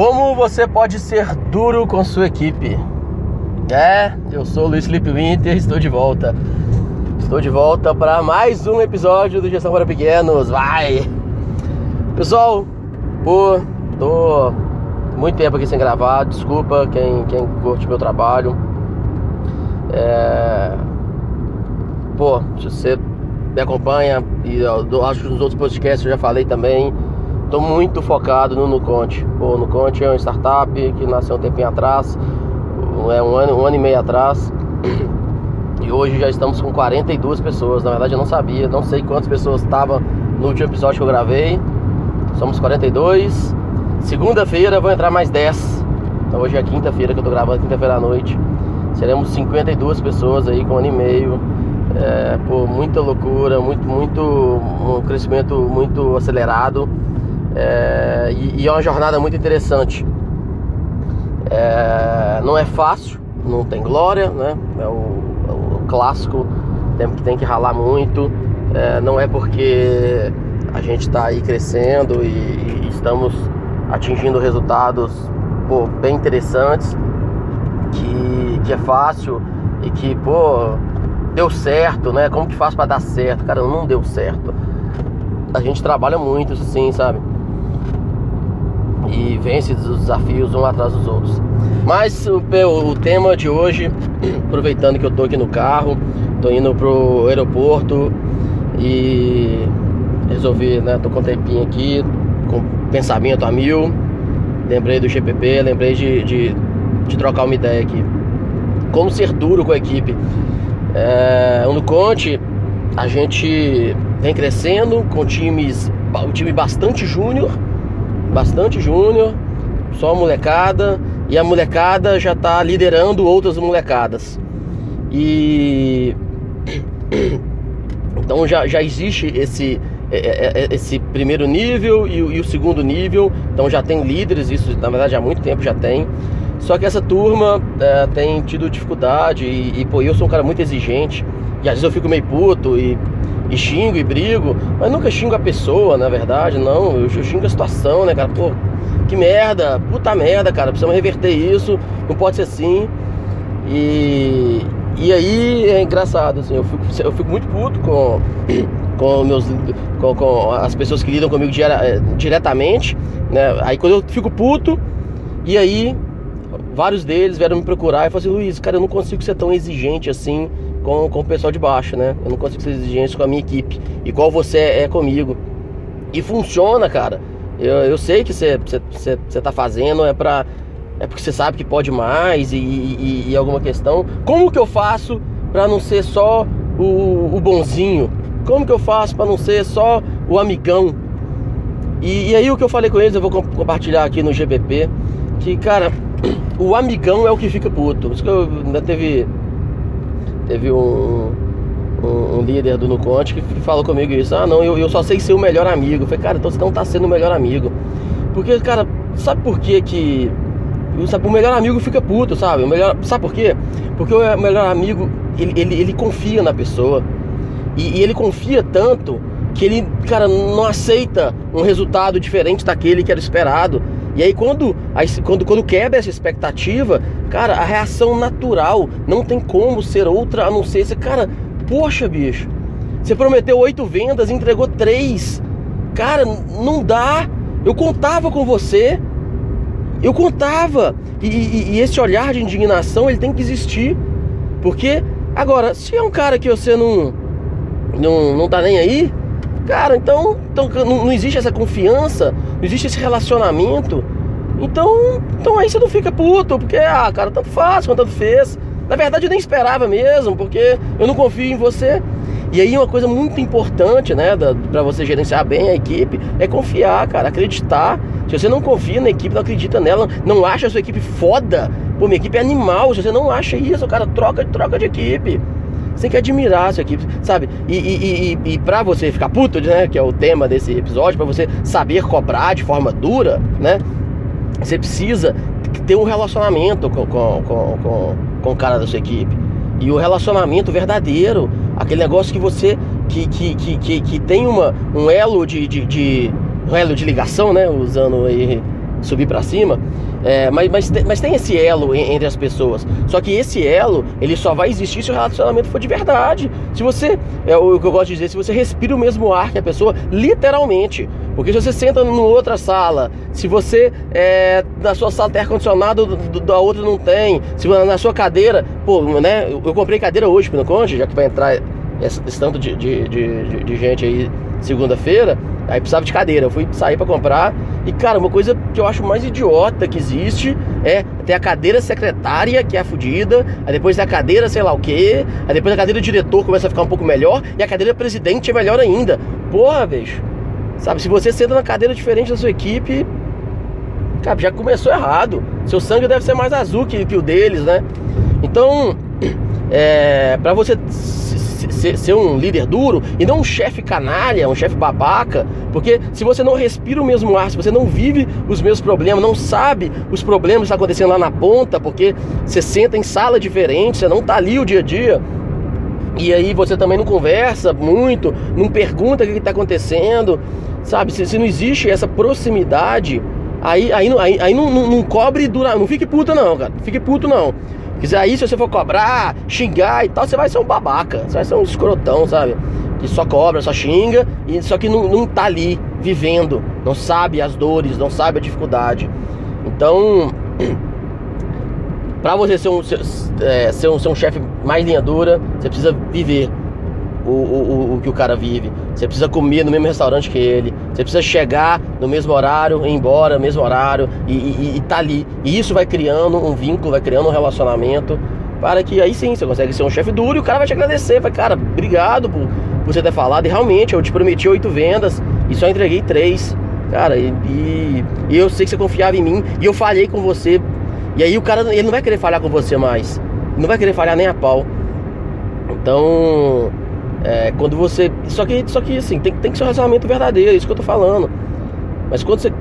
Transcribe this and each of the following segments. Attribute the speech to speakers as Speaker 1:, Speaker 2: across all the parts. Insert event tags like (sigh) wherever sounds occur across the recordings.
Speaker 1: Como você pode ser duro com sua equipe? É, eu sou o Luiz Felipe Winter, estou de volta. Estou de volta para mais um episódio do Gestão para Pequenos. Vai! Pessoal, pô, tô muito tempo aqui sem gravar. Desculpa quem, quem curte meu trabalho. É... Pô, se você me acompanha, e eu, acho que nos outros podcasts eu já falei também, tô muito focado no Nuconte. O Nuconte é uma startup que nasceu um tempinho atrás, é um ano, um ano e meio atrás. E hoje já estamos com 42 pessoas. Na verdade eu não sabia, não sei quantas pessoas estavam no último episódio que eu gravei. Somos 42. Segunda-feira vão entrar mais 10. Então hoje é quinta-feira que eu tô gravando, quinta-feira à noite. Seremos 52 pessoas aí com um ano e meio. É, pô, muita loucura, muito, muito, um crescimento muito acelerado. É, e, e, é uma jornada muito interessante. É, não é fácil, não tem glória, né? É o, é o clássico, que tem que ralar muito. É, não é porque a gente está aí crescendo e, e, estamos atingindo resultados pô, bem interessantes que, que é fácil e que pô deu certo, né? Como que faz para dar certo? Cara, não deu certo. A gente trabalha muito assim, sabe? E vence os desafios um atrás dos outros. Mas o, o tema de hoje, (clears throat) aproveitando que eu tô aqui no carro, tô indo pro aeroporto e resolvi, né? Tô com um tempinho aqui, com pensamento a mil. Lembrei do GPP, lembrei de, de, de trocar uma ideia aqui. Como ser duro com a equipe. É, no Conte, a gente vem crescendo com times, um time bastante júnior bastante júnior, só molecada, e a molecada já está liderando outras molecadas. E (coughs) então já, já existe esse, é, é, é, esse primeiro nível e, e, o segundo nível, então já tem líderes, isso na verdade há muito tempo já tem. Só que essa turma é, tem tido dificuldade e, e, pô, eu sou um cara muito exigente e às vezes eu fico meio puto e e xingo e brigo, mas nunca xingo a pessoa, na verdade, não. Eu, xingo a situação, né, cara? Pô, que merda, puta merda, cara. Precisamos reverter isso, não pode ser assim. E, e aí é engraçado, assim, eu fico, eu fico muito puto com, com, meus, com, com as pessoas que lidam comigo dire, diretamente, né? Aí quando eu fico puto, e aí vários deles vieram me procurar e falaram assim, Luiz, cara, eu não consigo ser tão exigente assim com, com o pessoal de baixo, né? Eu não consigo ser exigente com a minha equipe, igual você é comigo. E funciona, cara. Eu, eu sei que você tá fazendo é pra. É porque você sabe que pode mais e, e, e alguma questão. Como que eu faço para não ser só o, o, bonzinho? Como que eu faço para não ser só o amigão? E, e, aí o que eu falei com eles, eu vou compartilhar aqui no GBP, que cara, (clears throat) o amigão é o que fica puto. Isso que eu ainda teve Teve um, um, um líder do Nuconte que falou comigo isso. Ah, não, eu, eu só sei ser o melhor amigo. Eu falei, cara, então você não tá sendo o melhor amigo. Porque, cara, sabe por que que... Sabe, o melhor amigo fica puto, sabe? O melhor, sabe por quê? Porque o melhor amigo, ele, ele, ele confia na pessoa. E, e ele confia tanto que ele, cara, não aceita um resultado diferente daquele que era esperado. E aí quando, quando, quando quebra essa expectativa, cara, a reação natural não tem como ser outra a não ser esse, cara, poxa, bicho, você prometeu oito vendas entregou três. Cara, não dá. Eu contava com você. Eu contava. E, e, e, esse olhar de indignação, ele tem que existir. Porque, agora, se é um cara que você não, não, não tá nem aí, Cara, então, então não, não existe essa confiança, não existe esse relacionamento. Então, então aí você não fica puto, porque, ah, cara, tanto faz quanto tanto fez. Na verdade, eu nem esperava mesmo, porque eu não confio em você. E aí, uma coisa muito importante, né, para você gerenciar bem a equipe, é confiar, cara, acreditar. Se você não confia na equipe, não acredita nela, não acha a sua equipe foda, pô, minha equipe é animal. Se você não acha isso, cara, troca, troca de equipe. Você tem que admirar sua equipe, sabe? E, e, e, e pra você ficar puto, né? Que é o tema desse episódio, para você saber cobrar de forma dura, né? Você precisa ter um relacionamento com, com, com, com, com o cara da sua equipe. E o relacionamento verdadeiro, aquele negócio que você que, que, que, que, que tem uma, um elo de, de, de, um elo de ligação, né? Usando aí subir para cima. É, mas, mas, tem, mas tem esse elo entre as pessoas. Só que esse elo, ele só vai existir se o relacionamento for de verdade. Se você, é o que eu gosto de dizer, se você respira o mesmo ar que a pessoa, literalmente. Porque se você senta numa outra sala, se você é, na sua sala tem ar-condicionado, da outra não tem, se na sua cadeira, pô, né? Eu, comprei cadeira hoje no Conte, já que vai entrar esse, tanto de, de, de, de gente aí segunda-feira, aí precisava de cadeira. Eu fui sair para comprar e, cara, uma coisa que eu acho mais idiota que existe é ter a cadeira secretária, que é a fudida, aí depois a cadeira sei lá o quê, aí depois a cadeira diretor começa a ficar um pouco melhor e a cadeira presidente é melhor ainda. Porra, bicho. Sabe, se você senta na cadeira diferente da sua equipe, cara, já começou errado. Seu sangue deve ser mais azul que, que o deles, né? Então, (clears throat) é, para você ser, ser, um líder duro e não um chefe canalha, um chefe babaca, porque se você não respira o mesmo ar, se você não vive os mesmos problemas, não sabe os problemas que estão acontecendo lá na ponta, porque você senta em sala diferente, você não está ali o dia a dia, e aí você também não conversa muito, não pergunta o que está acontecendo, sabe? Se, se, não existe essa proximidade, aí, aí, aí, aí não, não, não cobre dura, não fique puta não, cara, fique puto não. Quiser aí, se você for cobrar, xingar e tal, você vai ser um babaca, você vai ser um escrotão, sabe? Que só cobra, só xinga, e só que não, não tá ali vivendo, não sabe as dores, não sabe a dificuldade. Então, (clears throat) para você ser um, ser, é, ser um, ser um chefe mais linha dura, você precisa viver o, o, o, que o cara vive. Você precisa comer no mesmo restaurante que ele. Você precisa chegar no mesmo horário, ir embora no mesmo horário e, e, e tá ali. E isso vai criando um vínculo, vai criando um relacionamento para que aí sim você consegue ser um chefe duro e o cara vai te agradecer. Vai, cara, obrigado por, por você ter falado. E realmente eu te prometi oito vendas e só entreguei três. Cara, e, e, e eu sei que você confiava em mim e eu falhei com você. E aí o cara, ele não vai querer falhar com você mais. Não vai querer falhar nem a pau. Então, é, quando você. Só que, só que assim, tem, tem que ser um relacionamento verdadeiro, é isso que eu tô falando. Mas quando você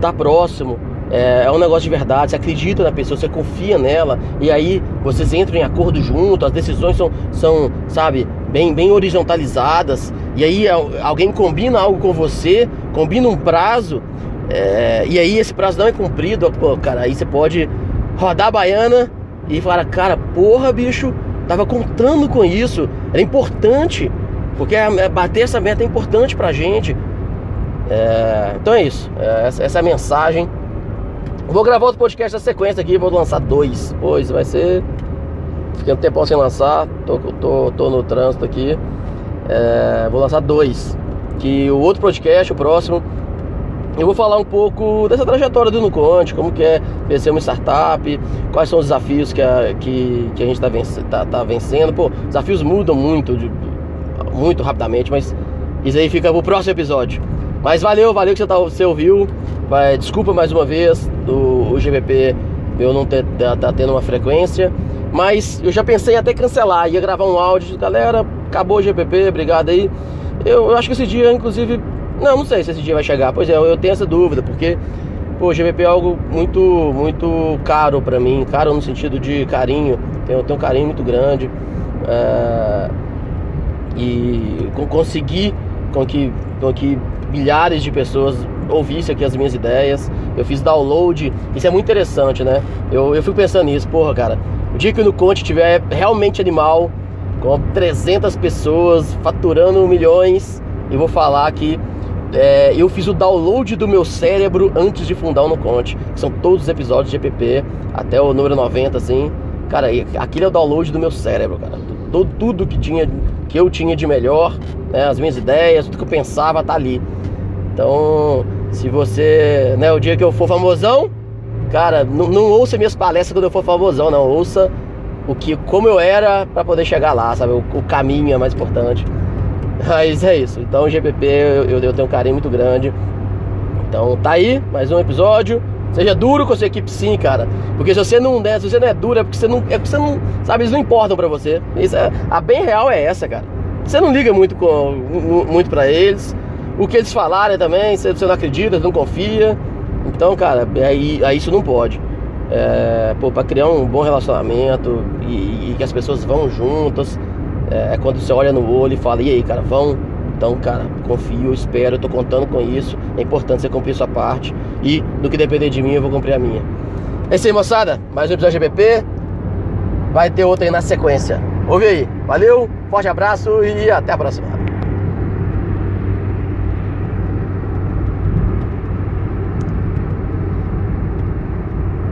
Speaker 1: tá próximo, é, é, um negócio de verdade, você acredita na pessoa, você confia nela, e aí vocês entram em acordo junto, as decisões são, são sabe, bem, bem horizontalizadas, e aí alguém combina algo com você, combina um prazo, é, e aí esse prazo não é cumprido, pô, cara, aí você pode rodar a baiana e falar, cara, porra, bicho, Tava contando com isso. Era importante. Porque bater essa meta é importante pra gente. É, então é isso. É, essa, é a mensagem. Vou gravar outro podcast na sequência aqui. Vou lançar dois. Pois vai ser. Fiquei um tempão sem lançar. Tô, tô, tô no trânsito aqui. É, vou lançar dois. Que o outro podcast, o próximo, eu vou falar um pouco dessa trajetória do Nuconte, como que é vencer uma startup, quais são os desafios que a, que, que a gente está tá, tá vencendo. Pô, desafios mudam muito, de, muito rapidamente, mas isso aí fica pro próximo episódio. Mas valeu, valeu que você, tá, você ouviu. Vai, desculpa mais uma vez do o GVP meu não ter, tá, tá tendo uma frequência. Mas eu já pensei até cancelar, ia gravar um áudio, galera, acabou o GPP, obrigado aí. Eu, eu acho que esse dia, inclusive, não, não sei se esse dia vai chegar. Pois é, eu tenho essa dúvida, porque pô, o GVP é algo muito, muito caro para mim, caro no sentido de carinho. Tenho, tenho um carinho muito grande. É, e conseguir com que, com que milhares de pessoas ouvissem aqui as minhas ideias. Eu fiz download, isso é muito interessante, né? Eu, eu fico pensando nisso, porra, cara. O dia que o Nuconte tiver realmente animal, com 300 pessoas faturando milhões, eu vou falar que é, eu fiz o download do meu cérebro antes de fundar o No Conte. São todos os episódios de EPP, até o número 90, assim. Cara, aquele é o download do meu cérebro, cara. Tudo, tudo que, tinha, que eu tinha de melhor, né, as minhas ideias, tudo que eu pensava tá ali. Então, se você, né, o dia que eu for famosão, cara, não, não ouça minhas palestras quando eu for famosão, não. Ouça o que, como eu era para poder chegar lá, sabe? O, o caminho é mais importante. Mas é isso. Então o GPP eu, eu, tenho um carinho muito grande. Então tá aí, mais um episódio. Seja duro com a sua equipe sim, cara. Porque se você não der, se você não é duro, é porque você não. É porque você não. Sabe, eles não importam pra você. Isso é, a bem real é essa, cara. Você não liga muito, com, muito pra eles. O que eles falarem também, você, você não acredita, você não confia. Então, cara, aí, aí isso não pode. É, pô, pra criar um bom relacionamento e, e que as pessoas vão juntas é, é quando você olha no olho e fala, e aí, cara, vão, Então, cara, confio, espero, tô contando com isso. É importante você cumprir sua parte. E no que depender de mim, eu vou cumprir a minha. É isso aí, moçada. Mais um episódio de GBP. Vai ter outro aí na sequência. Ouve aí. Valeu, forte abraço e até a próxima.